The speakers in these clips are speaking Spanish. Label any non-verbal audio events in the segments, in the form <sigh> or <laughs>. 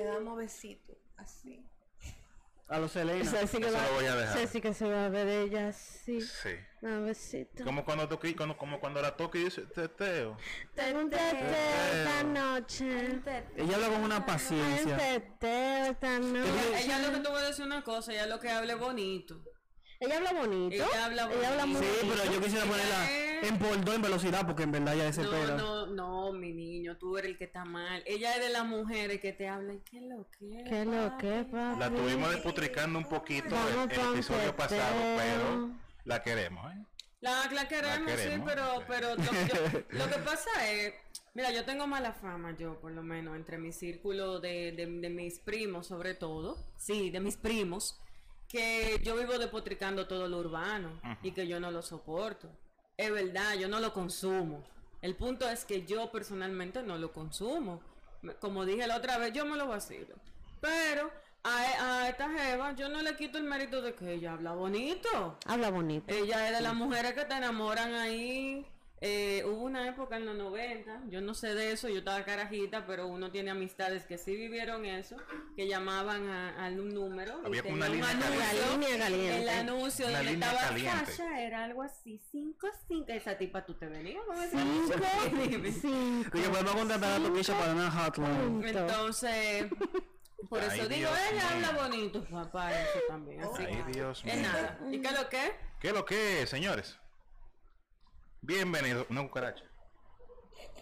Le damos besitos, así. A los Selena. Ceci que, Eso va, lo voy a dejar. Ceci que se va a ver ella sí. Sí. Un besito. Como cuando toqué, como, como cuando la toque y dice teteo. Tengo un teteo esta noche. Ella habla con una Hay un paciencia. teteo esta Ella, noche. ella lo que te voy a decir una cosa, ella lo que hable bonito. Ella habla bonito. Ella habla Ella habla muy bonito. Sí, pero yo quisiera Ella ponerla en por dos en velocidad porque en verdad ya desespera. No, no, no, mi niño, tú eres el que está mal. Ella es de las mujeres que te hablan, ¿qué lo que? ¿Qué es lo que, papi? La tuvimos desputricando un poquito Vamos el, episodio pasado, pero la queremos, ¿eh? La, la queremos, La sí, queremos, pero, sí. pero lo, yo- <laughs> lo que pasa es, mira, yo tengo mala fama, yo por lo menos, entre mi círculo de, de, de mis primos, sobre todo, sí, de mis primos, que yo vivo despotricando todo lo urbano y que yo no lo soporto. Es verdad, yo no lo consumo. El punto es que yo personalmente no lo consumo. Como dije la otra vez, yo me lo vacilo. Pero a, a esta jeva yo no le quito el mérito de que ella habla bonito. Habla bonito. Ella es de las mujeres que te enamoran ahí. Eh, hubo una época en los 90, yo no sé de eso, yo estaba carajita, pero uno tiene amistades que sí vivieron eso, que llamaban a, a un número. y Había una tenía un línea anuncio, línea caliente. El anuncio Una donde línea estaba caliente. Sasha, era algo así, 5 5 Esa tipa tú te venías con ese anuncio? <laughs> Dime. cinco. Y que podemos contratar a Toquilla para una hotline. Entonces, por Ay, eso digo, Dios mío. habla bonito, papá, eso también. Así Ay, que, Dios es mío. nada. ¿Y qué es lo que? ¿Qué es lo que es, señores? Bienvenidos. Una cucaracha.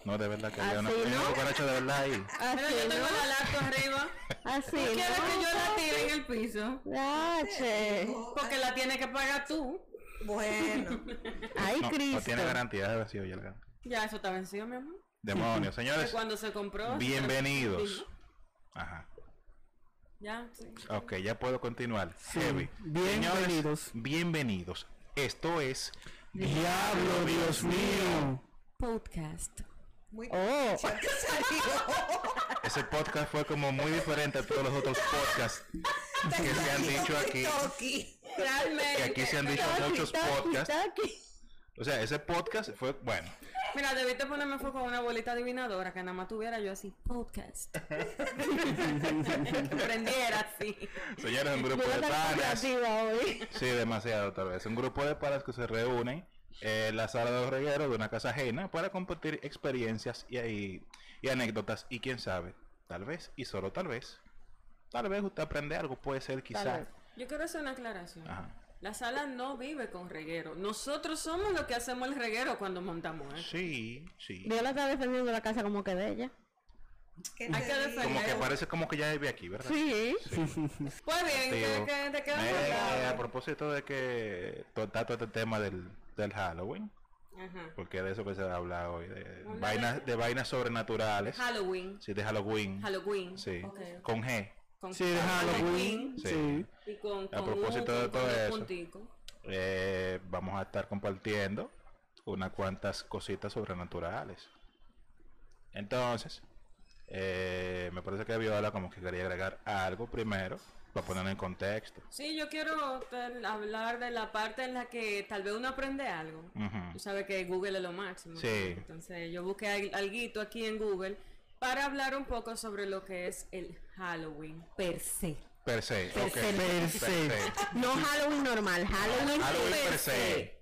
No, de verdad que había una, había una ¿no? cucaracha de verdad ahí. <laughs> Mira, yo tengo ¿no? la lacto arriba. Así, ¿Tú quieres ¿no? que yo la tire en el piso? Yache. Porque la tienes que pagar tú. Bueno, <laughs> Ay, No, Cristo. no tiene garantía de sido ya el gan- Ya, eso está vencido, mi amor. Demonios, De señores. cuando se compró. Bienvenidos. Ajá. Ya, sí. Ok, ya puedo continuar. Heavy. Bienvenidos. Señores, bienvenidos. Esto es Diablo, Dios mío. Podcast. muy Oh. <laughs> Ese podcast fue como muy diferente a todos los otros podcasts que se han dicho aquí. Toki. Realmente. Que aquí se han dicho muchos podcasts. O sea, ese podcast fue, bueno, Mira, debiste ponerme fue con una bolita adivinadora que nada más tuviera yo así. Podcast. <laughs> Aprendiera así. señores, un grupo de panas. hoy. Sí, demasiado tal vez. Un grupo de panas que se reúnen en la sala de los regueros de una casa ajena para compartir experiencias y, y, y anécdotas. Y quién sabe, tal vez, y solo tal vez, tal vez usted aprende algo, puede ser Tal quizá. vez. Yo quiero hacer una aclaración. Ajá. La sala no vive con reguero. Nosotros somos los que hacemos el reguero cuando montamos eso. Sí, sí. Yo la estaba defendiendo la casa como que de ella. ¿Qué Hay te que defender. Como que parece como que ya vive aquí, ¿verdad? Sí. <laughs> Pues bien, ¿qué, qué, ¿de qué vamos a eh, hablar? a propósito de que está todo este tema del, del Halloween, Ajá. porque de eso que se va a hablar hoy, de vainas, de vainas sobrenaturales. Halloween. Sí, de Halloween. Halloween. Sí, Ok. con G. Con Sí, de Halloween. Sí. Sí. Y con, A propósito de todo eso. Eh, vamos a estar compartiendo unas cuantas cositas sobrenaturales. Entonces, eh, me parece que Viola como que quería agregar algo primero para ponerlo en contexto. Sí, yo quiero hablar de la parte en la que tal vez uno aprende algo. Tú sabes que Google es lo máximo. Sí. Entonces yo busqué al- alguito aquí en Google para hablar un poco sobre lo que es el Halloween per se. Per se, Per ok. se. Per se. No Halloween normal, Halloween, Halloween per se.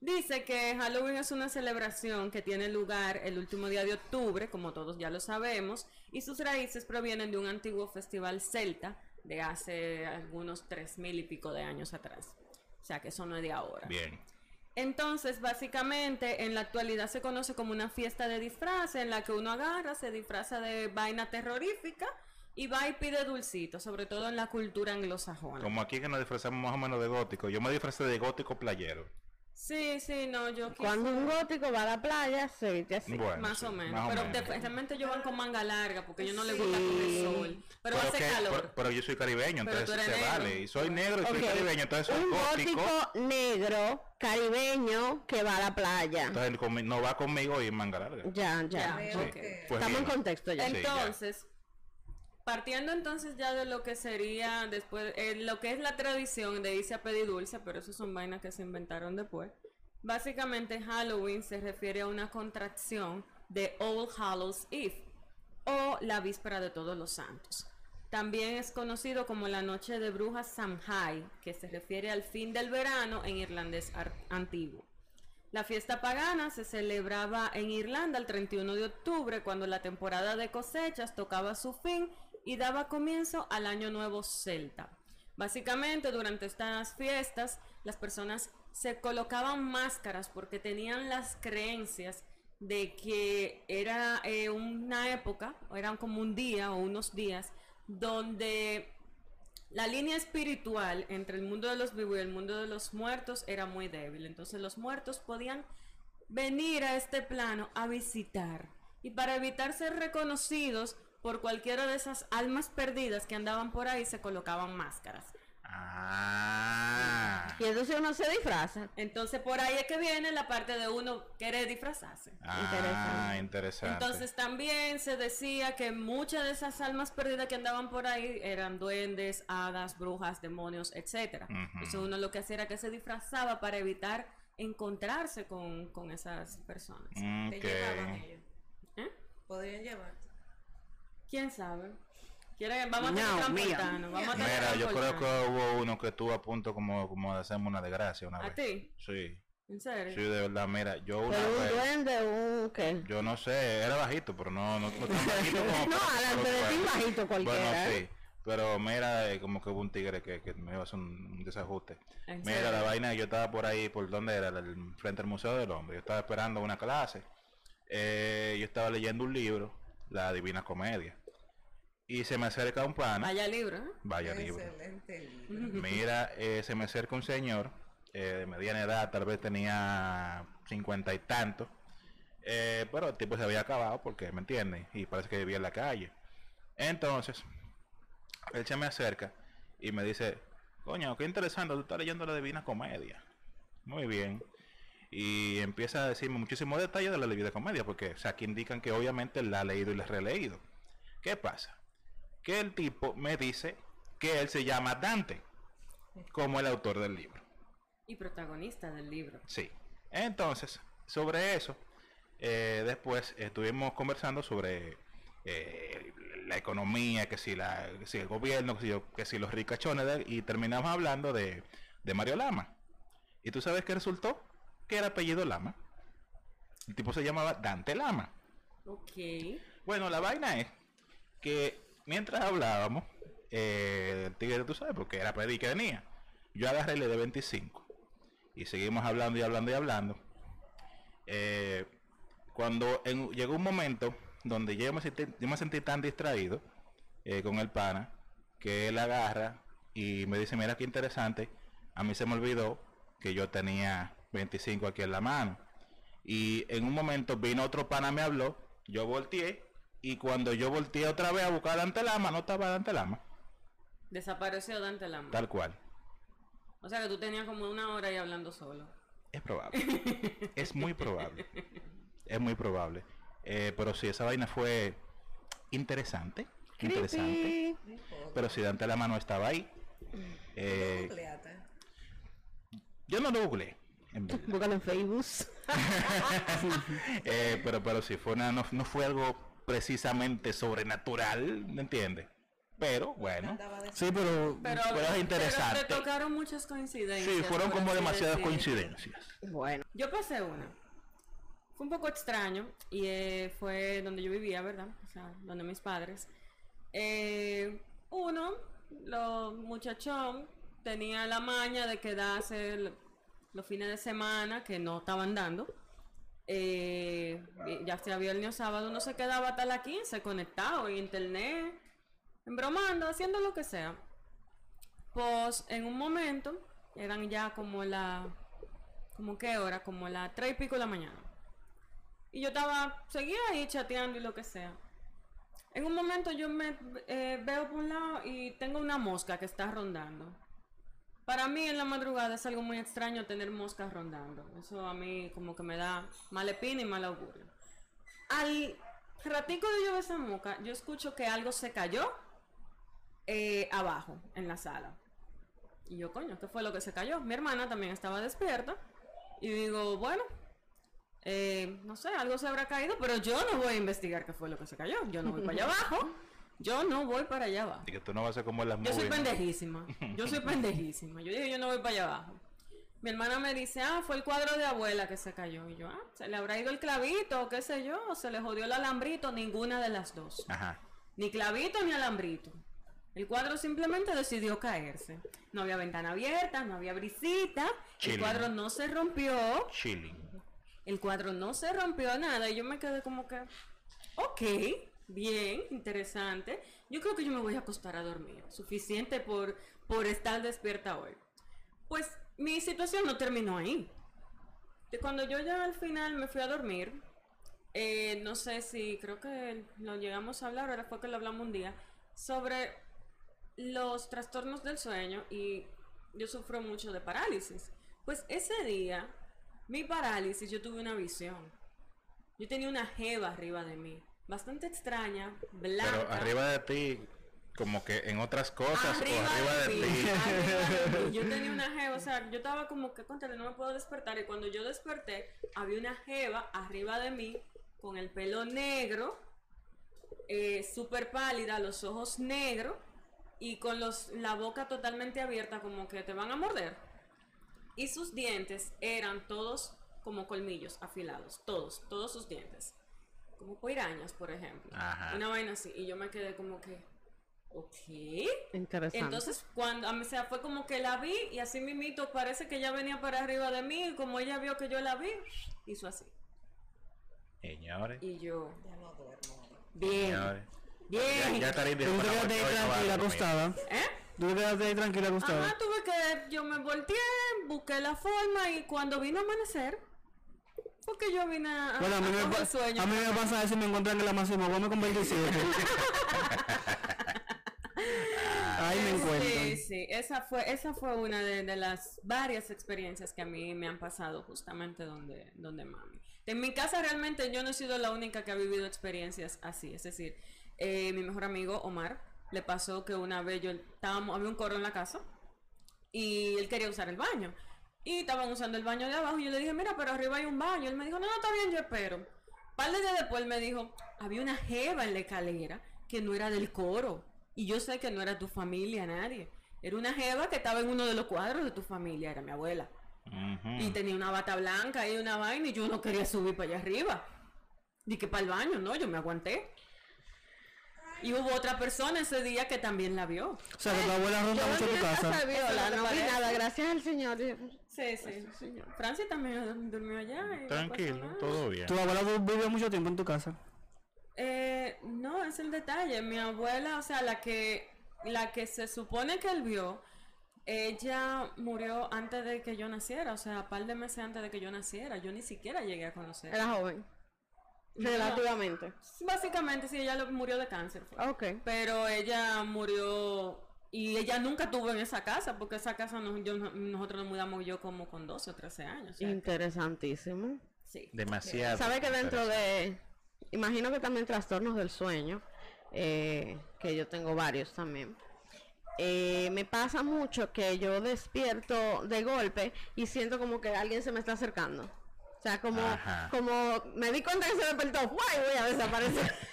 Dice que Halloween es una celebración que tiene lugar el último día de octubre, como todos ya lo sabemos, y sus raíces provienen de un antiguo festival celta de hace algunos tres mil y pico de años atrás. O sea que eso no es de ahora. Bien. Entonces, básicamente, en la actualidad se conoce como una fiesta de disfraces en la que uno agarra, se disfraza de vaina terrorífica y va y pide dulcito, sobre todo en la cultura anglosajona. Como aquí que nos disfrazamos más o menos de gótico. Yo me disfrazé de gótico playero. Sí, sí, no, yo quise- Cuando un gótico va a la playa, se viste así. Bueno, más sí, o menos. más o pero menos. de- realmente yo van con manga larga porque yo no le gusta con el sol. Pero, hace que- calor. pero- pero yo soy caribeño, Pero entonces se negro. vale. Y soy negro y soy caribeño, entonces soy un gótico. gótico negro, caribeño, que va a la playa. Entonces él no va conmigo y manga larga. Ya, ya. Pues Estamos en contexto ya. Sí, ya. Partiendo entonces ya de lo que sería después, eh, lo que es la tradición de irse a pedir dulce, pero eso son vainas que se inventaron después. Básicamente Halloween se refiere a una contracción de All Hallows Eve. o la víspera de todos los santos. También es conocido como la noche de brujas Samhain, que se refiere al fin del verano en irlandés antiguo. La fiesta pagana se celebraba en Irlanda el 31 de octubre, cuando la temporada de cosechas tocaba su fin y daba comienzo al año nuevo celta. Básicamente, durante estas fiestas, las personas se colocaban máscaras porque tenían las creencias de que era eh, una época, eran como un día o unos días, donde la línea espiritual entre el mundo de los vivos y el mundo de los muertos era muy débil. Entonces los muertos podían venir a este plano a visitar. Y para evitar ser reconocidos por cualquiera de esas almas perdidas que andaban por ahí, se colocaban máscaras. Ah. Y entonces uno se disfraza. Entonces por ahí es que viene la parte de uno querer disfrazarse. Ah, interesante. Entonces también se decía que muchas de esas almas perdidas que andaban por ahí eran duendes, hadas, brujas, demonios, etcétera. Entonces uno lo que hacía era que se disfrazaba para evitar encontrarse con, con esas personas. Te Ok. llevaban ellos. ¿Eh? Podrían llevar. ¿Quién sabe? ¿Quiere? Vamos a tener No, que mira. transportarnos, Vamos a tener Mira, yo creo que hubo uno que estuvo a punto como, como de hacerme una desgracia una ¿A vez. ti? Sí, ¿En serio? sí, de verdad, mira, yo una Pero un vez, duende, un qué. yo no sé, era bajito, pero no, no, no tan bajito como... <laughs> No, para- adelante de ti bajito cualquiera. Bueno, ¿eh? sí, pero mira, eh, como que hubo un tigre que, que me iba a hacer un, un desajuste. ¿En Mira, serio? la vaina, yo estaba por ahí, por donde era, el, frente al Museo del Hombre. Yo estaba esperando una clase. Eh, yo estaba leyendo un libro, La Divina Comedia. Y se me acerca un pana. Vaya libro, ¿eh? Vaya libro. Excelente libro. Mira, eh, se me acerca un señor eh, de mediana edad, tal vez tenía cincuenta y tantos. Eh, pero el tipo se había acabado porque, ¿me entiendes? Y parece que vivía en la calle. Entonces, él se me acerca y me dice, coño, qué interesante, tú estás leyendo la Divina Comedia. Muy bien. Y empieza a decirme muchísimos detalles de la Divina Comedia, porque, o sea, aquí indican que obviamente la ha leído y la ha releído. ¿Qué pasa? Que el tipo me dice que él se llama Dante, como el autor del libro. Y protagonista del libro. Sí. Entonces, sobre eso, eh, después estuvimos conversando sobre eh, la economía, que si, la, que si el gobierno, que si, yo- que si los ricachones, de- y terminamos hablando de, de Mario Lama. ¿Y tú sabes qué resultó? Que era apellido Lama. El tipo se llamaba Dante Lama. Ok. Bueno, la vaina es que mientras hablábamos, eh, el tigre, tú sabes, porque era pedir que venía. Yo agarré de 25. Y seguimos hablando y hablando y hablando. Eh, cuando en- llegó un momento donde yo me sentí, yo me sentí tan distraído eh, con el pana que él agarra y me dice, mira qué interesante, a mí se me olvidó que yo tenía 25 aquí en la mano. Y en un momento vino otro pana, me habló, yo volteé y cuando yo volteé otra vez a buscar a Dante Lama, no estaba Dante Lama, Desapareció Dante Lama. tal cual. O sea que tú tenías como una hora ahí hablando solo. Es probable. <laughs> es muy probable. Es muy probable. Eh, pero sí, esa vaina fue interesante. Interesante. Pero si Dante Lama no estaba ahí. eh, yo no lo googleé. en. Búscalo en Facebook. <laughs> Eh, pero, pero sí, fue una, no, no fue algo precisamente sobrenatural, ¿me entiendes? Pero bueno. Sí, pero Pero, Pero es interesante. pero te tocaron muchas coincidencias. Sí, fueron como demasiadas coincidencias. Bueno. Yo pasé una. Fue un poco extraño y eh, fue donde yo vivía, ¿verdad? O sea, donde mis padres. Eh, uno, los muchachón, tenía la maña de quedarse el- los fines de semana que no estaban dando. Eh, ya sea viernes o sábado, uno se quedaba hasta las 15 conectado en internet, embromando, haciendo lo que sea. Pues en un momento, eran ya como la como qué hora, como las tres y pico de la mañana. Y yo estaba, seguía ahí chateando y lo que sea. En un momento yo me eh, veo por un lado y tengo una mosca que está rondando. Para mí en la madrugada es algo muy extraño tener moscas rondando. Eso a mí como que me da mala espina y mal augurio. Al ratico de yo ver esa mosca, yo escucho que algo se cayó eh, abajo, en la sala. Y yo, coño, ¿qué fue lo que se cayó? Mi hermana también estaba despierta. Y digo, bueno, Eh, no sé, algo se habrá caído, pero yo no voy a investigar qué fue lo que se cayó. Yo no voy para allá abajo. <laughs> Yo no voy para allá abajo. Y que tú no vas a ser como las Yo soy pendejísima. Yo soy <laughs> pendejísima. Yo dije, yo no voy para allá abajo. Mi hermana me dice, ah, fue el cuadro de abuela que se cayó. Y yo, ah, se le habrá ido el clavito, o qué sé yo, o se le jodió el alambrito, ninguna de las dos. Ajá. Ni clavito ni alambrito. El cuadro simplemente decidió caerse. No había ventana abierta, no había brisita. Chilling. El cuadro no se rompió. Chilling. El cuadro no se rompió nada. Y yo me quedé como que, ok, bien, interesante. Yo creo que yo me voy a acostar a dormir. Suficiente por, por estar despierta hoy. Pues mi situación no terminó ahí. Cuando yo ya al final me fui a dormir, eh, no sé si creo que lo llegamos a hablar, ahora fue que lo hablamos un día, sobre los trastornos del sueño y yo sufro mucho de parálisis. Pues ese día, mi parálisis, yo tuve una visión. Yo tenía una jeva arriba de mí, bastante extraña, blanca. Pero arriba de ti, como que en otras cosas, Arriba o arriba de, ti. arriba de mí. <laughs> Yo tenía una jeva, o sea, yo estaba como que contra no me puedo despertar. Y cuando yo desperté, había una jeva arriba de mí con el pelo negro, eh, súper pálida, los ojos negros y con los, la boca totalmente abierta, como que te van a morder. Y sus dientes eran todos como colmillos afilados, todos, todos sus dientes. Como pirañas, por ejemplo. Ajá. Una vaina así. Y yo me quedé como que, ok. Interesante. Entonces, cuando, o sea, fue como que la vi y así mimito, parece que ella venía para arriba de mí y como ella vio que yo la vi, hizo así. Señores. Y yo, Ya no duermo. bien, Señores. bien. Ya, ya Tarín dijo Tú te quedaste ahí tranquila acostada. ¿Eh? Tú te quedaste ahí tranquila acostada. Ajá, tuve que, yo me volteé, busqué la forma y cuando vino a amanecer, porque yo vine a, Bueno, a mí, a me, sueño. a mí me pasa eso y me encuentran en la máxima. Vos me con 27. <laughs> Ahí me Sí, encuentran. sí, esa fue, esa fue una de, de las varias experiencias que a mí me han pasado justamente donde, donde mami. En mi casa realmente yo no he sido la única que ha vivido experiencias así, es decir, eh, mi mejor amigo Omar le pasó que una vez yo estábamos, había un coro en la casa y él quería usar el baño. Y estaban usando el baño de abajo y yo le dije, mira, pero arriba hay un baño. Él me dijo, no, no, está bien, yo espero. Par de días después él me dijo, había una jeva en la escalera que no era del coro. Y yo sé que no era tu familia, nadie. Era una jeva que estaba en uno de los cuadros de tu familia, era mi abuela. Y tenía una bata blanca y una vaina y yo no quería subir para allá arriba. Di que para el baño, no, yo me aguanté. Y hubo otra persona ese día que también la vio. O sea, que tu abuela ronda mucho tu casa Viola, no vi nada, gracias al Señor. Sí, sí. Francia también durmió allá. Tranquilo, todo bien. Tu abuela vivió mucho tiempo en tu casa. Eh, no, es el detalle. Mi abuela, o sea, la que, la que se supone que él vio, ella murió antes de que yo naciera, o sea, un par de meses antes de que yo naciera. Yo ni siquiera llegué a conocer. Era joven. Relativamente. Básicamente, sí, ella murió de cáncer. fue. Ok. Pero ella murió y ella nunca tuvo en esa casa, porque esa casa nos- yo- nosotros nos mudamos yo como con 12 o 13 años. o sea, Interesantísimo. sí. Demasiado. Sabe que dentro de, imagino que también trastornos del sueño, eh, que yo tengo varios también. eh, me pasa mucho que yo despierto de golpe y siento como que alguien se me está acercando. O sea, como, Ajá. como me di cuenta que se despertó, ¡guay! Voy a desaparecer. <laughs>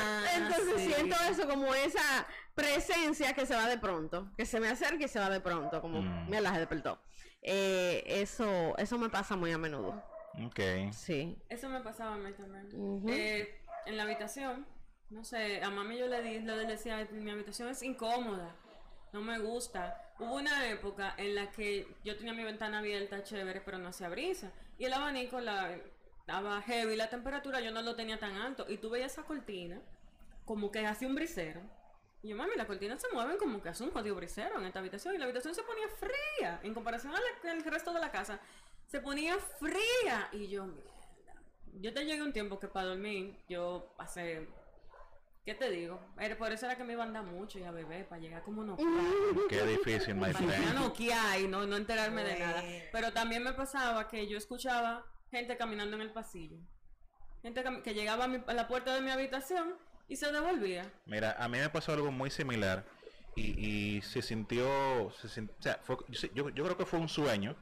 Ah, Entonces sí. siento eso como esa presencia que se va de pronto, que se me acerca y se va de pronto, como, Mm. mira, se despertó. Eh, eso, eso me pasa muy a menudo. Ok. Sí. Eso me pasaba a mí también. Eh, en la habitación, no sé, a mami yo le, di, le decía, mi habitación es incómoda, no me gusta. Hubo una época en la que yo tenía mi ventana abierta, chévere, pero no hacía brisa. Y el abanico la, estaba heavy, la temperatura yo no lo tenía tan alto. Y tú veías esa cortina, como que hacía un brisero. Y yo, mami, las cortinas se mueven como que hace un jodido brisero en esta habitación. Y la habitación se ponía fría, en comparación al resto de la casa. Se ponía fría. Y yo, mierda. Yo te llegué un tiempo que para dormir, yo pasé. ¿Qué te digo? Era- por eso era que me iba a andar mucho y a beber, para llegar como no. Qué difícil, my friend. y no, no enterarme de nada. Pero también me pasaba que yo escuchaba gente caminando en el pasillo. Gente que llegaba a, mi- a la puerta de mi habitación y se devolvía. Mira, a mí me pasó algo muy similar y, y se sintió, se o sea, fue- yo, yo- creo que fue un sueño,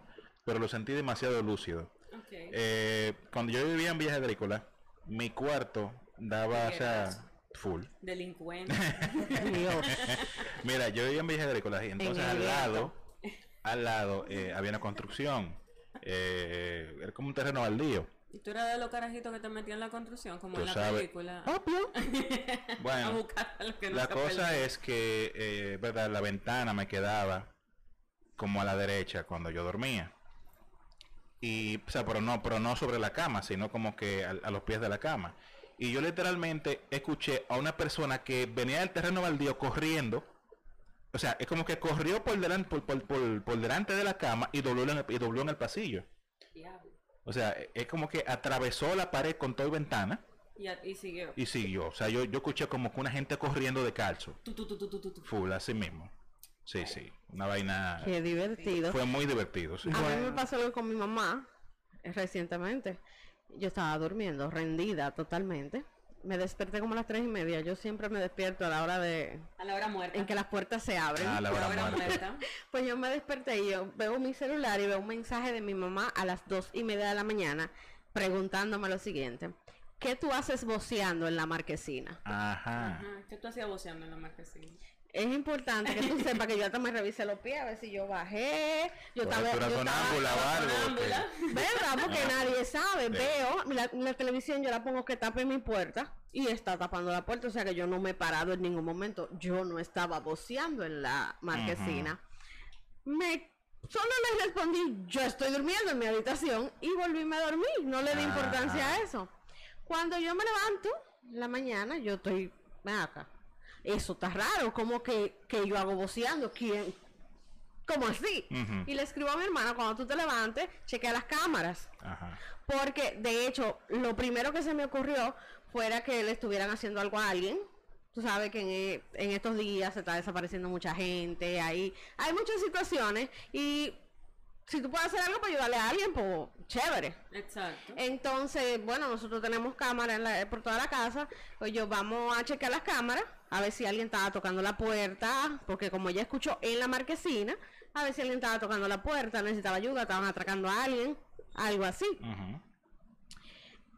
pero lo sentí demasiado lúcido. Ok. Eh, cuando yo vivía en Villa Agrícola, mi cuarto daba, o sea, Tiguerazo. Full. Delincuente. <laughs> Mira, yo vivía en Villa Agrícola y entonces al lado, al lado eh, había una construcción. Eh, era como un terreno baldío. y tú eras de los carajitos que te metían en la construcción, como en la sabes. película. Obvio. <laughs> a Bueno, buscar a los que la cosa es que, eh, verdad, la ventana me quedaba como a la derecha cuando yo dormía. Y, o sea, pero no, pero no sobre la cama, sino como que a, a los pies de la cama. Y yo literalmente escuché a una persona que venía del terreno baldío corriendo. O sea, es como que corrió por delante, por, por- por- por delante de la cama y dobló, en el, y dobló en el pasillo. Diablo. O sea, es como que atravesó la pared con todo y ventana Y, siguió. y siguió. O sea, yo, yo escuché como que una gente corriendo de calzo. Tu, tu, tu, tu, tu, tu, tu. Full, así mismo. Sí, sí. Una vaina. Qué divertido. Fue muy divertido. sí. A mí me pasó algo con mi mamá eh, recientemente. Yo estaba durmiendo, rendida totalmente. Me desperté como a las tres y media. Yo siempre me despierto a la hora de A la hora muerta. en que las puertas se abren. Ah, la hora hora muerta. muerta. <laughs> Pues yo me desperté y yo veo mi celular y veo un mensaje de mi mamá a las dos y media de la mañana preguntándome lo siguiente. ¿Qué tú haces voceando en la marquesina? Ajá. Ajá. ¿Qué tú hacías voceando en la marquesina? Es importante que tú <laughs> sepas que yo hasta me revisé los pies a ver si yo bajé. Yo estaba, yo estaba- sonámbula o algo, sonámbula. que- ¿Verdad? Porque Ah. nadie sabe. Sí. Veo la, la televisión, yo la pongo que tape mi puerta y está tapando la puerta. O sea que yo no me he parado en ningún momento. Yo no estaba voceando en la marquesina. Me solo le respondí, yo estoy durmiendo en mi habitación y volvíme a dormir. No le di importancia a eso. Cuando yo me levanto en la mañana, yo estoy, ven acá. Eso está raro, como que, que yo hago voceando. ¿Quién? ¿Cómo así? Y le escribo a mi hermana, cuando tú te levantes, chequea las cámaras. Ajá. Porque, de hecho, lo primero que se me ocurrió fuera que le estuvieran haciendo algo a alguien. Tú sabes que en, e- en estos días se está desapareciendo mucha gente, ahí hay muchas situaciones y si tú puedes hacer algo para ayudarle a alguien, pues chévere. Exacto. Entonces, bueno, nosotros tenemos cámaras en la- por toda la casa, pues yo vamos a chequear las cámaras, a ver si alguien estaba tocando la puerta, porque como ella escuchó en la marquesina, a ver si alguien estaba tocando la puerta, necesitaba ayuda, estaban atracando a alguien, algo así.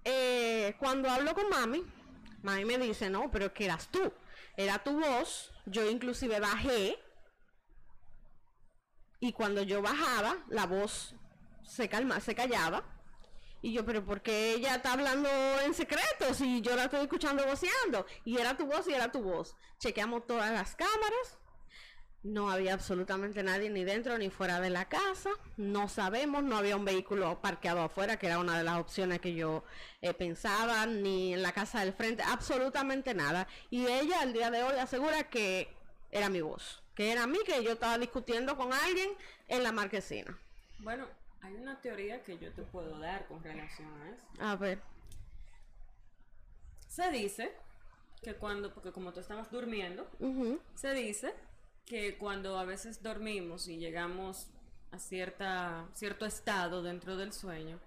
Eh, cuando hablo con mami, mami me dice, no, pero que eras tú, era tu voz, yo inclusive bajé, y cuando yo bajaba, la voz se calma, se callaba, y yo, pero ¿por qué ella está hablando en secreto si yo la estoy escuchando voceando? Y era tu voz y era tu voz. Chequeamos todas las cámaras, no había absolutamente nadie ni dentro ni fuera de la casa. No sabemos, no había un vehículo parqueado afuera, que era una de las opciones que yo eh, pensaba, ni en la casa del frente, absolutamente nada. Y ella al día de hoy asegura que era mi voz, que era mí, que yo estaba discutiendo con alguien en la marquesina. Bueno, hay una teoría que yo te puedo dar con relación a eso. A ver, Se dice que cuando, porque como tú estabas durmiendo, se dice que cuando a veces dormimos y llegamos a cierta, cierto estado dentro del sueño,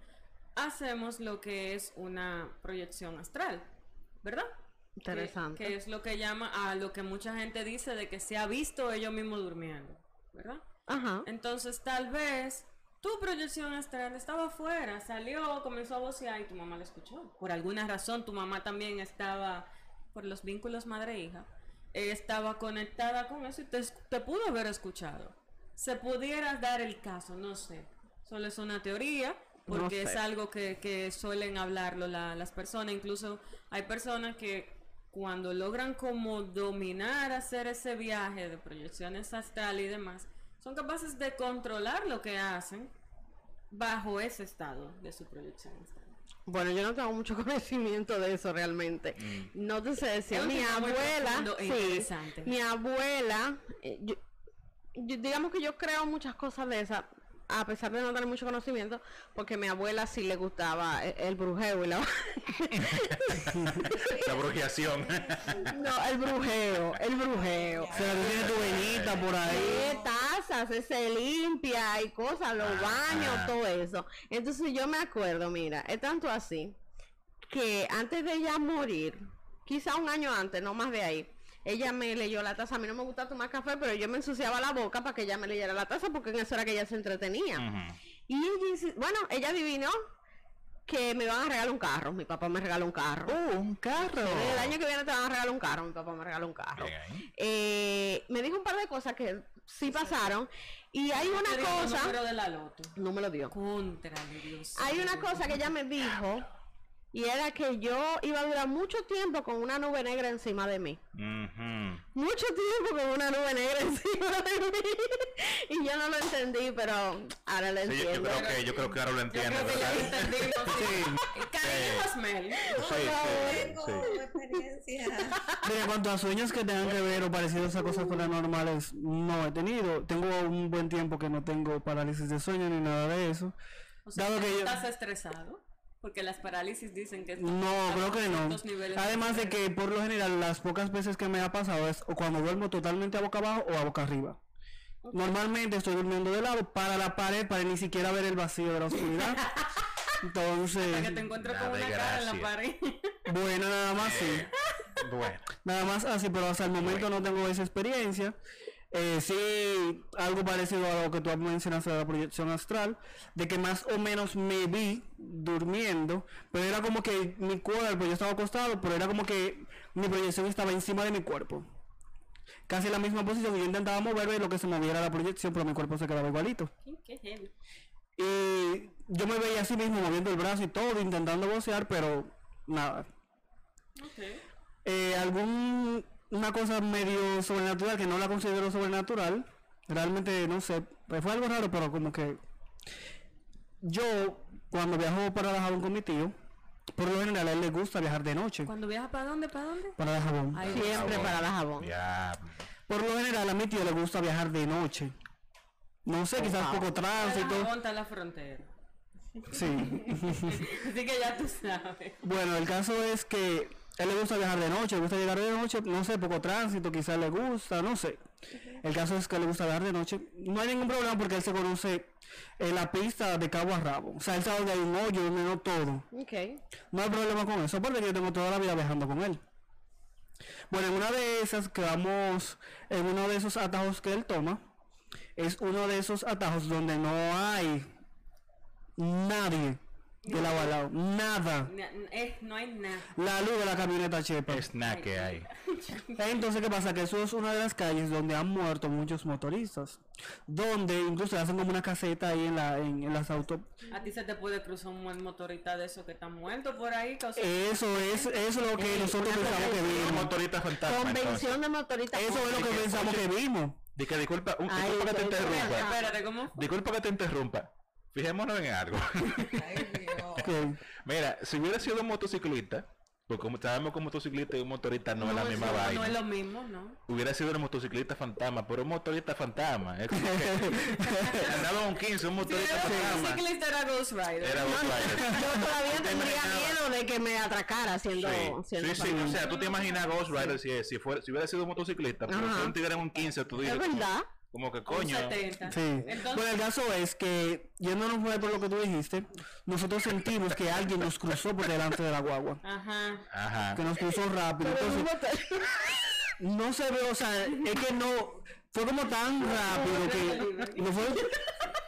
hacemos lo que es una proyección astral, ¿verdad? Interesante. Que, es lo que llama a lo que mucha gente dice de que se ha visto ellos mismos durmiendo, ¿verdad? Ajá. Entonces tal vez tu proyección astral estaba afuera, salió, comenzó a vocear y tu mamá la escuchó. Por alguna razón tu mamá también estaba, por los vínculos madre-hija, eh, estaba conectada con eso y te, te pudo haber escuchado. Se pudiera dar el caso, no sé. Solo es una teoría, porque No es algo que, que suelen hablarlo la- las personas. Incluso hay personas que cuando logran como dominar hacer ese viaje de proyecciones astral y demás, son capaces de controlar lo que hacen bajo ese estado de su proyección astral. Bueno, yo no tengo mucho <laughs> conocimiento de eso realmente. No te sé decir, un mi abuela, e sí, interesante. mi abuela, eh, yo- yo- digamos que yo creo muchas cosas de esas, a pesar de no tener mucho conocimiento, porque a mi abuela sí le gustaba el, el brujeo y la... <laughs> La brujeación. no, el brujeo, el brujeo. O sea, tú tienes tu veñita por ahí. Eh, tazas, se limpia y cosas, los Ah. baños, todo eso. Entonces yo me acuerdo, mira, es tanto así que antes de ella morir, quizá un año antes, no más de ahí, ella me leyó la taza. A mí no me gusta tomar café, pero yo me ensuciaba la boca para que ella me leyera la taza porque en eso era que ella se entretenía. Y ella bueno, ella adivinó que me van a regalar un carro. Mi papá me regaló un carro. ¡Oh, un carro! El año que viene te van a regalar un carro. Mi papá me regaló un carro. Eh, me dijo un par de cosas que sí pasaron. Y hay una Te digo el cosa. número de la loto. No me lo dio. Contra de Dios. Hay una cosa que ella me dijo. Y era que yo iba a durar mucho tiempo con una nube negra encima de mí. Ujú. Mucho tiempo con una nube negra <laughs> encima de mí. Y yo no lo entendí, pero ahora lo Sí, yo, yo entiendo. creo que, yo creo que ahora lo Yo entiende, creo que ya entendimos. <laughs> sí. Cariño Osmel. Sí, sí, Tengo sí. experiencia. Mira, cuanto a sueños que tengan que ver o parecidos a cosas paranormales, no he tenido. Tengo un buen tiempo que no tengo parálisis de sueño ni nada de eso. O sea, Dado que yo- ¿estás estresado? Porque las parálisis dicen que... No, creo que no. de Además de que por lo general las pocas veces que me ha pasado es o cuando duermo totalmente a boca abajo o a boca arriba. Normalmente estoy durmiendo de lado para la pared para ni siquiera ver el vacío de la oscuridad. <laughs> Entonces, Hasta que te con una cara en la pared. <laughs> bueno, nada más sí. Bueno, Nada más así, pero hasta el momento no tengo esa experiencia. Eh, sí, algo parecido a lo que tú mencionaste de la proyección astral, de que más o menos me vi durmiendo, pero era como que mi cuerpo, yo estaba acostado, pero era como que mi proyección estaba encima de mi cuerpo. Casi en la misma posición, yo intentaba moverme y lo que se moviera la proyección, pero mi cuerpo se quedaba igualito. Qué. Y yo me veía así mismo moviendo el brazo y todo, intentando vocear, pero nada. Eh, algún una cosa medio sobrenatural que no la considero sobrenatural realmente no sé pues fue algo raro pero como que yo cuando viajo para Dajabón con mi tío por lo general a él le gusta viajar de noche Cuando viajas para dónde, para dónde? para Dajabón Ay, Siempre jabón. para la jabón. ya. por lo general a mi tío le gusta viajar de noche no sé quizás wow. poco tránsito Monta la frontera. sí <laughs> Así que ya tú sabes. Bueno, el caso es que él le gusta viajar de noche, le gusta llegar de noche, no sé, poco tránsito, quizás le gusta, no sé. El caso es que le gusta viajar de noche. No hay ningún problema porque él se conoce eh, la pista de cabo a rabo. O sea, él sabe donde hay un hoyo, donde no todo. Ok. No hay problema con eso, aparte que yo tengo toda la vida viajando con él. Bueno, en una de esas que vamos, en uno de esos atajos que él toma, es uno de esos atajos donde no hay nadie de lado a lado, nada. Na- eh, no hay nada. La luz de la camioneta Chepa. Snack que hay. <laughs> Entonces, ¿qué pasa? Que eso es una de las calles donde han muerto muchos motoristas. Donde incluso hacen como una caseta ahí en, la, en, en las autos. A ti se te puede cruzar un buen motorista de esos que están muertos por ahí. Eso es, eso es lo que Ey, nosotros pensamos que vimos. motorista fantasma. entonces. Convención de motoristas. Eso es lo que pensamos que vimos. Que disculpa, un- Ay, disculpa que te interrumpa. Espérate, ¿cómo fue? Disculpa que te interrumpa. Fijémonos en algo. Ay, Dios. <laughs> Mira, si hubiera sido un motociclista, porque como sabemos que un motociclista y un motorista no, es la misma vaina. no es lo mismo, ¿no? Hubiera sido un motociclista fantasma, pero un motorista fantasma. Es como que <laughs> andaba un 15, un motorista un fantasma. ciclista era Ghost Rider. Era Ghost Rider. Yo todavía ¿Tú te tendría miedo de que me atracara siendo. Sí, siendo sí, sí, o sea, tú te imaginas a Ghost Rider si, si, fuera, si hubiera sido un motociclista, pero si un tigre en un 15, tú dices, Es como, verdad. Como que Un coño. 70. Sí. Entonces, Bueno, el caso es que, yéndonos por por lo que tú dijiste, nosotros sentimos que alguien nos cruzó por delante de la guagua. Ajá. Ajá. Que nos cruzó rápido. Pero un Entonces, no se ve, o sea, es que no, fue como tan rápido que, no fue,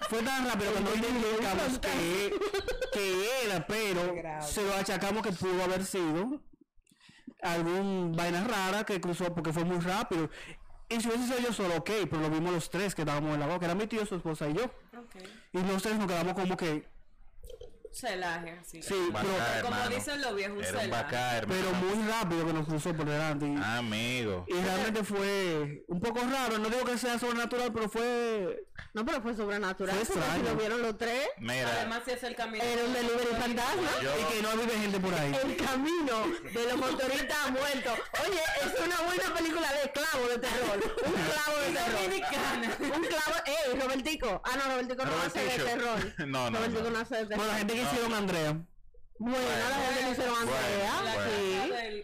fue tan rápido que no identificamos que, que era, pero se lo achacamos que pudo haber sido algún vaina rara que cruzó porque fue muy rápido. Y si hubiese sido yo solo, ok, pero lo vimos los tres que estábamos en la boca, era mi tío, su esposa y yo. Y los tres nos quedamos como que, Celaje, así. sí, Bacá, pero, como hermano. dicen los viejos, un Era un celaje. bacá, hermano. pero muy rápido que nos cruzó por delante. Y, Amigo. y realmente fue un poco raro, no digo que sea sobrenatural, pero fue No, pero fue sobrenatural. Fue porque si lo vieron los tres. Mira, Además, si es el camino. Era un delivery fantasma. yo, y que no vive gente por ahí. El camino de los motoristas muertos. Oye, es una buena película de clavo de terror. Un clavo de <laughs> terror. Dominicana. Un clavo. ¡Ey, Robertico! Ah, no, Robertico no hace de Robertico. terror. <laughs> No, no, Robertico no. no hace de terror. Bueno, la gente que hicieron Andrea. Bueno, la gente que hicieron Andrea. bueno.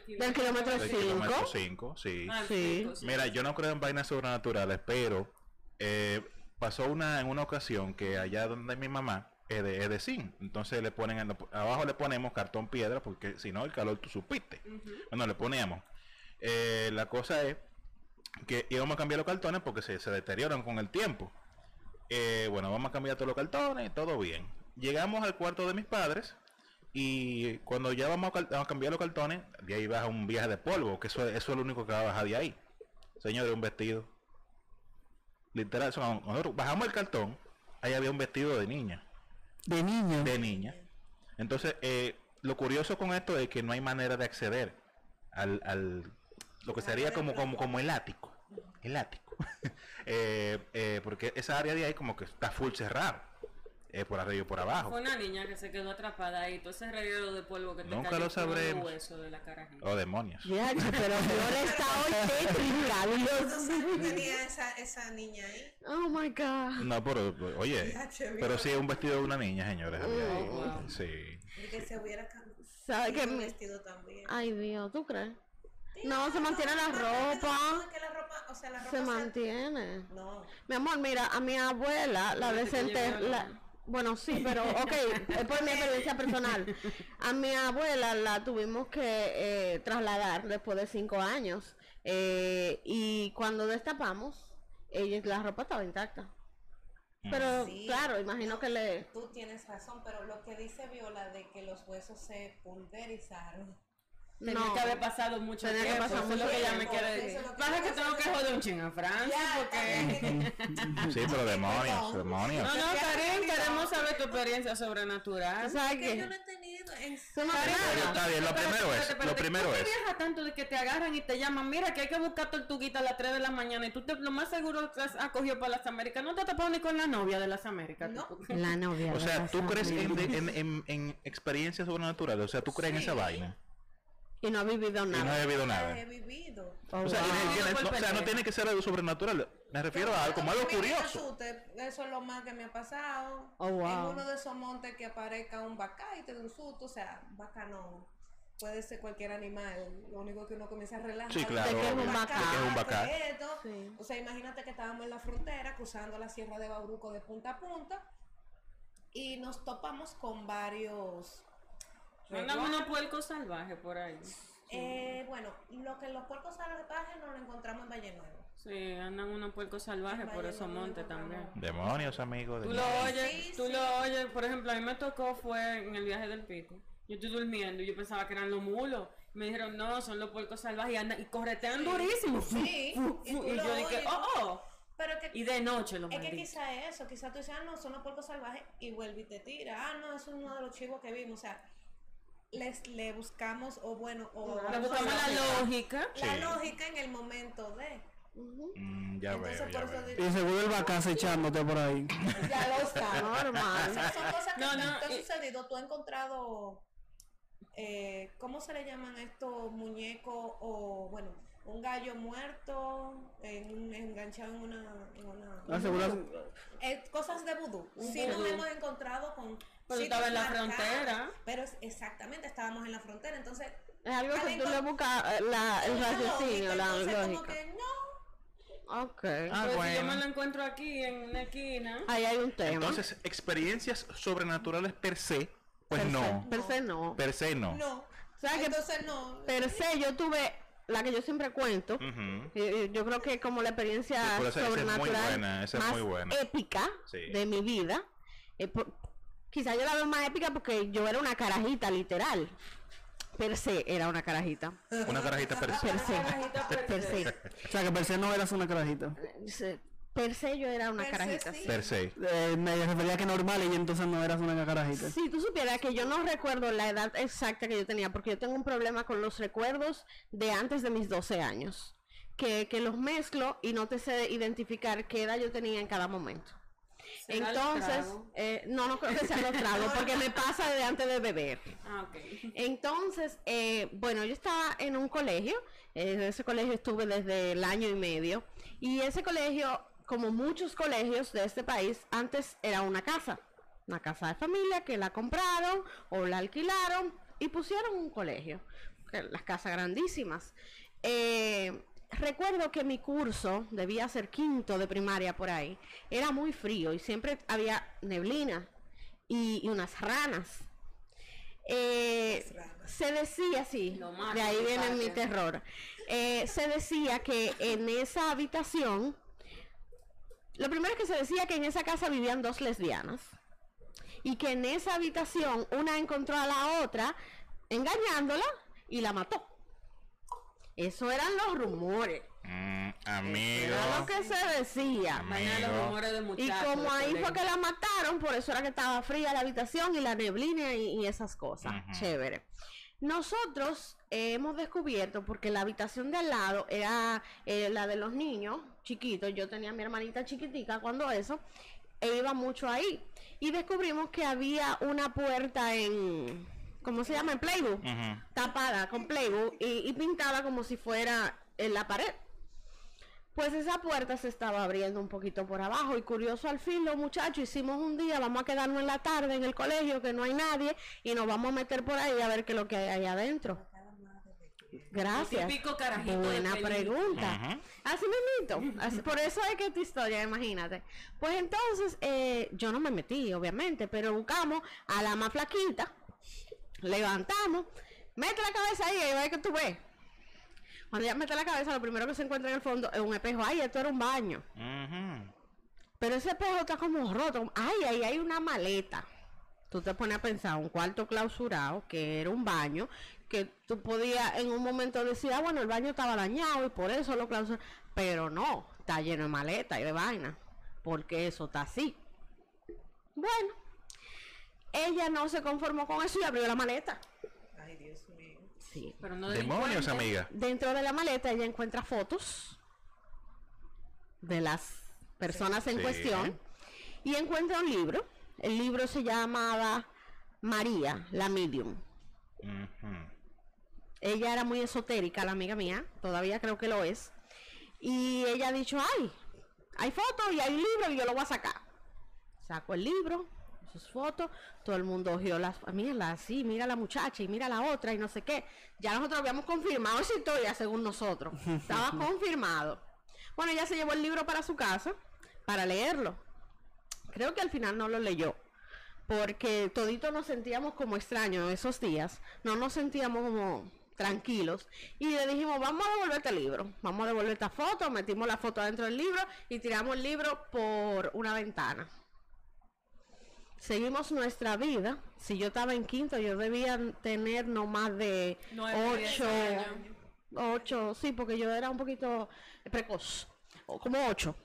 Sí. Del kilómetro del 5. kilómetro 5, sí. Ah, Sí. pues, Mira, yo no creo en vainas sobrenaturales, pero eh, pasó una en una ocasión que allá donde mi mamá es de, es de zinc. Entonces le ponen en abajo le ponemos cartón piedra porque si no el calor tú supiste. Bueno, le poníamos. Eh, la cosa es que íbamos a cambiar los cartones porque se, se deterioran con el tiempo. Eh, bueno, vamos a cambiar todos los cartones, todo bien. Llegamos al cuarto de mis padres Y cuando ya vamos a, cambiar los cartones, de ahí baja un viaje de polvo, que eso, eso es lo único que va a bajar de ahí. Señores, un vestido. Literal, nosotros bajamos el cartón, ahí había un vestido de niña. De niño. De niña. Entonces, eh, lo curioso con esto es que no hay manera de acceder al, al lo que sería como, como, como el ático. El ático. <laughs> Eh, eh, porque esa área de ahí como que está full cerrada. Eh, por arriba y por abajo. Fue una niña que se quedó atrapada ahí, todo ese reguero de polvo que te Nunca cayó lo por los sabremos. huesos de la carajita. Oh, demonios. Ya, pero Flora está hoy tétrica, <laughs> Dios ¿Cuántos años mío. tenía esa, esa niña ahí? Oh my god. No, pero, oye, pero sí un vestido de una niña, señores. Oh, wow. Sí. Y que se hubiera cambiado. ¿Sabe qué? el me- vestido también. Ay, Dios, ¿tú crees? Sí, No, se mantiene la no, no, ropa. no, es que la ropa, o sea, la ropa Se mantiene. No. Mi amor, mira, a mi abuela, la Pero Bueno, sí, pero, ok, es por mi experiencia personal. A mi abuela la tuvimos que eh, trasladar después de cinco años. eh, y cuando destapamos, ella, la ropa estaba intacta. Pero, Sí. claro, imagino que le. Tú tienes razón, pero lo que dice Viola de que los huesos se pulverizaron. Tenía No. que haber pasado mucho Tenía que tiempo. pasar eso es lo mucho que ella me quiere eso decir. que Pasa que tengo que joder un ching a Francia porque... <laughs> Sí, pero demonios, demonios. No, no, Karim, queremos saber tu experiencia sobrenatural. ¿Tú sabes que qué? yo no he tenido. En... Tú no está bien, lo primero es, lo primero ¿Tú te es. viajas tanto de que te agarran y te llaman, mira que hay que buscar tortuguita a las 3 de la mañana y tú te, lo más seguro que has has cogido para las Américas, no te topado ni con la novia de las Américas. No. La novia. O de sea, las ¿tú crees en, amigas. en, en, en experiencias sobrenaturales? O sea, ¿tú crees en esa vaina? Y no ha vivido Y no nada. he vivido nada. he vivido. Oh, O sea, wow. tiene- tiene- Por no, o sea, no pendeja. tiene que ser algo sobrenatural. Me refiero a algo como algo curioso. asuste, Eso es lo más que me ha pasado. Oh, wow. En uno de esos montes que aparezca un vaca y te dé un susto. O sea, vaca no. Puede ser cualquier animal. Lo único que uno comienza a relajar. Sí, claro. De que es un que es un esto. Sí. O sea, imagínate que estábamos en la frontera cruzando la sierra de Bauruco de punta a punta y nos topamos con varios. Mándame unos puercos salvajes por ahí. Eh, bueno, lo que los puercos salvajes nos lo encontramos en Valle Nuevo. Sí, andan unos puercos salvajes por esos no, no, montes no, no. también. Demonios, amigos. Tú lo oyes, Sí, tú sí. lo oyes, por ejemplo, a mí me tocó fue en el viaje del pico. Yo estoy durmiendo y yo pensaba que eran los mulos. Me dijeron, no, son los puercos salvajes y andan y corretean durísimo. Sí, Fu, y fu, tú Y lo yo dije, oh, oh. Pero que Y de noche los Es que quizá es eso, quizá tú dices, ah, no, son los puercos salvajes y vuelve y te tira. Ah, no, eso es uno de los chivos que vimos. O sea, les, le buscamos, o bueno, o Le buscamos la lógica. la Sí. lógica en el momento de. Ujú. Mm, ya Entonces, veo, ya por eso veo. digo, Y seguro el vaca echándote por ahí. <laughs> ya lo está. O Normal. sea, son cosas que No, no, te han y- sucedido. Tú has encontrado, eh, ¿cómo se le llaman estos muñecos? O, bueno, un gallo muerto en un- enganchado en una... En una seguro- Eh, cosas de vudú. Un Sí nos hemos encontrado con... Pero estaba en la frontera. Pero exactamente, estábamos en la frontera. Entonces, Es algo que tú le buscas eh, la, el raciocinio, lógica, la entonces como lógica. que no. Ok. Ah, Pero si yo me bueno. lo encuentro aquí en una esquina. Ahí hay un tema. Entonces, experiencias sobrenaturales per se, pues Per se- no. Per se no. Per se no. No. ¿Sabes qué? Entonces no. Per se yo tuve la que yo siempre cuento. Yo creo que como la experiencia Sí, esa- esa es muy sobrenatural buena, esa es más muy buena. épica Sí. de mi vida. eh, por- quizá yo la veo más épica porque yo era una carajita, literal. Per se era una carajita. Una carajita per se. Per se. carajita per Per se. se. O sea, que per se no eras una carajita. Per se yo era una Per se carajita. sí. Per se. Eh, me refería a que normal y entonces no eras una carajita. Si tú supieras que yo no recuerdo la edad exacta que yo tenía, porque yo tengo un problema con los recuerdos de antes de mis 12 años, que, que los mezclo y no te sé identificar qué edad yo tenía en cada momento. ¿Será el Entonces, eh, no, no creo que sea los tragos, porque me pasa de antes de beber. Ah. Entonces, eh, bueno, yo estaba en un colegio, eh, en ese colegio estuve desde el año y medio, y ese colegio, como muchos colegios de este país, antes era una casa, una casa de familia que la compraron o la alquilaron y pusieron un colegio, las casas grandísimas. Eh, recuerdo que mi curso, debía ser quinto de primaria por ahí, era muy frío y siempre había neblina y, y unas ranas. Eh, se decía, sí, Lo más de ahí viene mi terror. Eh, se decía que en esa habitación, lo primero que se decía que en esa casa vivían dos lesbianas y que en esa habitación una encontró a la otra engañándola y la mató. Eso eran los rumores. Mm, amigo. Era lo que se decía. Los rumores de Y como ahí fue que la mataron, por eso era que estaba fría la habitación y la neblina y, y esas cosas. Chévere. Nosotros eh, hemos descubierto, porque la habitación de al lado era eh, la de los niños chiquitos, yo tenía a mi hermanita chiquitica cuando eso, e iba mucho ahí. Y descubrimos que había una puerta en, ¿cómo se llama? En Playbook, tapada con Playbook y, y pintada como si fuera en la pared. Pues esa puerta se estaba abriendo un poquito por abajo y curioso al fin los muchachos hicimos un día, vamos a quedarnos en la tarde en el colegio que no hay nadie y nos vamos a meter por ahí a ver qué es lo que hay ahí adentro. Gracias. típico carajito de Buena pregunta. Así mismito. Así- por eso es que esta historia, imagínate. Pues entonces, eh, yo no me metí, obviamente, pero buscamos a la más flaquita, levantamos, mete la cabeza ahí y ve que tú ves. Cuando ella mete la cabeza, lo primero que se encuentra en el fondo es un espejo. Ay, esto era un baño. Pero ese espejo está como roto. Ay, ahí hay una maleta. Tú te pones a pensar, un cuarto clausurado, que era un baño, que tú podías en un momento decir, ah, bueno, el baño estaba dañado y por eso lo clausuraron. Pero no, está lleno de maleta y de vaina. Porque eso está así. Bueno, ella no se conformó con eso y abrió la maleta. Ay, Dios mío. Sí. Pero no Demonios, amiga. Dentro de la maleta ella encuentra fotos de las personas en Sí. cuestión y encuentra un libro. El libro se llamaba María, la medium. Ella era muy esotérica, la amiga mía, todavía creo que lo es. Y ella ha dicho, ay, hay fotos y hay libros y yo lo voy a sacar. Saco el libro, sus fotos, todo el mundo vio las, mira así, mira la muchacha y mira la otra y no sé qué. Ya nosotros habíamos confirmado esa historia según nosotros. <laughs> Estaba confirmado. Bueno, ella se llevó el libro para su casa para leerlo. Creo que al final no lo leyó. Porque todito nos sentíamos como extraños esos días. No nos sentíamos como tranquilos. Y le dijimos, vamos a devolverte el libro. Vamos a devolver esta foto. Metimos la foto dentro del libro y tiramos el libro por una ventana. Seguimos nuestra vida. Si yo estaba en quinto, yo debía tener no más de Nueve, ocho, ocho, sí, porque yo era un poquito precoz, o como ocho.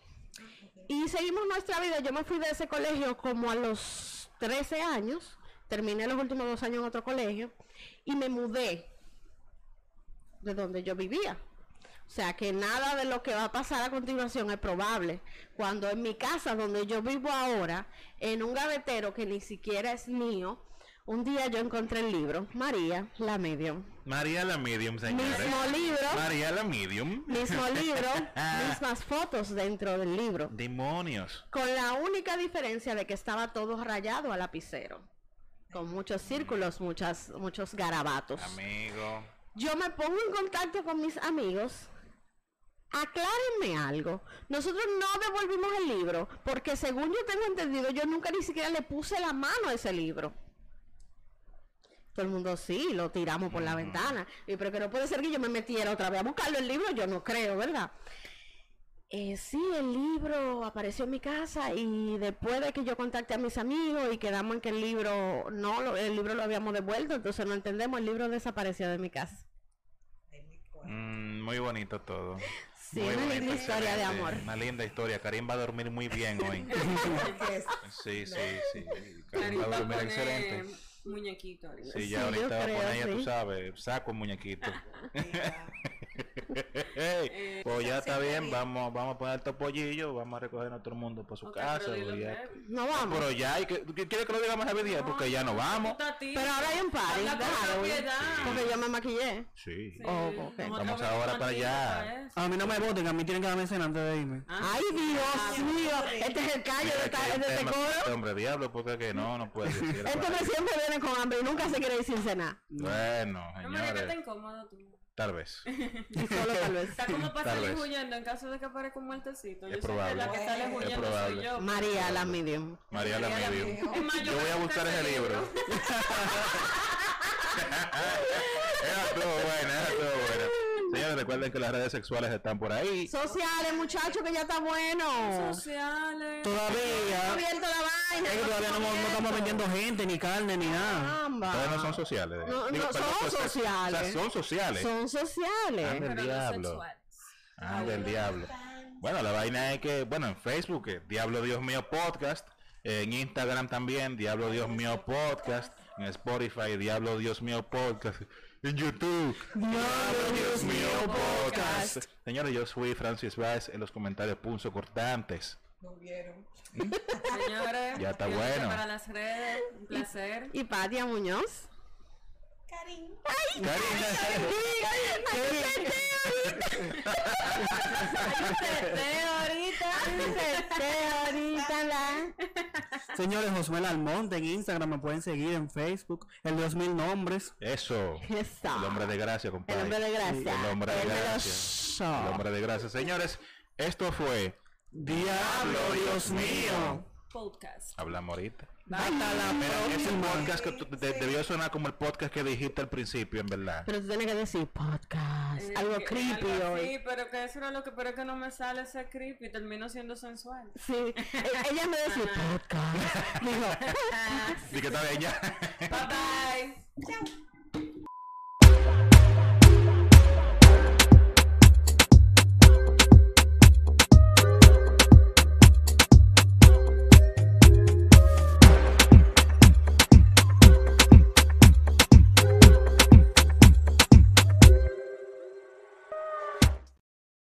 Y seguimos nuestra vida. Yo me fui de ese colegio como a los 13 años. Terminé los últimos dos años en otro colegio. Y me mudé de donde yo vivía. O sea que nada de lo que va a pasar a continuación es probable. Cuando en mi casa, donde yo vivo ahora, en un gavetero que ni siquiera es mío, un día yo encontré el libro, María, la medium. María la medium, señores. Mismo libro, María la medium. mismo <laughs> libro, mismas fotos dentro del libro. Demonios. Con la única diferencia de que estaba todo rayado a lapicero. Con muchos círculos, muchas, muchos garabatos. Amigo. Yo me pongo en contacto con mis amigos. Aclárenme algo. Nosotros no devolvimos el libro porque según yo tengo entendido, yo nunca ni siquiera le puse la mano a ese libro. Todo el mundo sí, lo tiramos por la ventana. Y pero que no puede ser que yo me metiera otra vez a buscarlo el libro, yo no creo, ¿verdad? Eh, sí, el libro apareció en mi casa y después de que yo contacté a mis amigos y quedamos en que el libro no, lo- el libro lo habíamos devuelto, entonces no entendemos, el libro desapareció de mi casa. Mm, muy bonito todo. Sí, Muy una linda historia de amor. Una linda historia. Karim va a dormir muy bien hoy. <laughs> Sí, sí, sí. Karim va a dormir excelente. Muñequito. Sí, Sí, ya yo ahorita va a creo, poner, ya tú sí. sabes, saco el muñequito. <laughs> <laughs> pues ya está bien, vamos, vamos a poner el topollillo, vamos a recoger a todo el mundo por su Ok, casa. pero ya. No vamos. Pero ya, hay que, ¿tú ¿quieres que lo digamos ese día? Porque ya no vamos. Pero ahora hay un con Halloween. propiedad. Porque yo me maquillé. Sí. Sí, Oh, ok. nosotros Vamos ahora para allá. A mí no me voten, a mí tienen que darme cena antes de irme. Ah, Ay, Dios mío. Este es el callo Mira, de, este coro. este hombre diablo, porque que no, no puede decir. <laughs> Este siempre viene con hambre y nunca se quiere decir cenar. Bueno, No, que señores, incómodo tú. tal vez. <laughs> Y solo tal vez. Está como para Tal salir huyendo en caso de que aparezca un muertecito. Es Yo sé que probable. la que sale Es huyendo probable. soy yo. María, la medium. María la María la medium. medium. Yo voy a buscar ese libro. <laughs> Esa estuvo buena, esa estuvo buena. Señores, recuerden que las redes sexuales están por ahí. Sociales, muchachos, que ya está bueno. Sociales. Todavía. abierto la. Es que todavía no, no estamos vendiendo gente, ni carne, ni nada. Caramba. Todavía no son sociales. eh. No, Digo, no, perdón, son pues, sociales. O sea, son sociales. Son sociales. Anda el Pero no diablo. Ah, del diablo. Bueno, la vaina es que, bueno, en Facebook, eh, Diablo Dios mío podcast, en Instagram también, Diablo Dios mío podcast, en Spotify, Diablo Dios mío podcast, en YouTube, Diablo Dios mío podcast. Señores, yo soy Francis Vaz, en los comentarios punzo cortantes. No vieron. Señores, Ya está bueno. Para las redes, un placer. Y Patia Muñoz. Karin. ahorita la... Señores, Josué Almonte en Instagram me pueden seguir en Facebook, el Dios mil nombres. Eso. Eso. El hombre de gracia, compadre. El hombre de gracia. El hombre de gracia. El hombre de gracia. Señores, esto fue Diablo, Dios mío. Podcast. Hablamos ahorita. Hasta la Mira, ese próxima. podcast que tú- de- debió sonar como el podcast que dijiste al principio, en verdad. Pero tú tienes que decir podcast. Eh, algo que- creepy algo hoy. así, pero que eso era lo que, pero es que no me sale ese creepy, termino siendo sensual. Sí. E- Ella me decía <laughs> podcast. Dijo, <laughs> Y que está bien ya. Bye bye. Chao.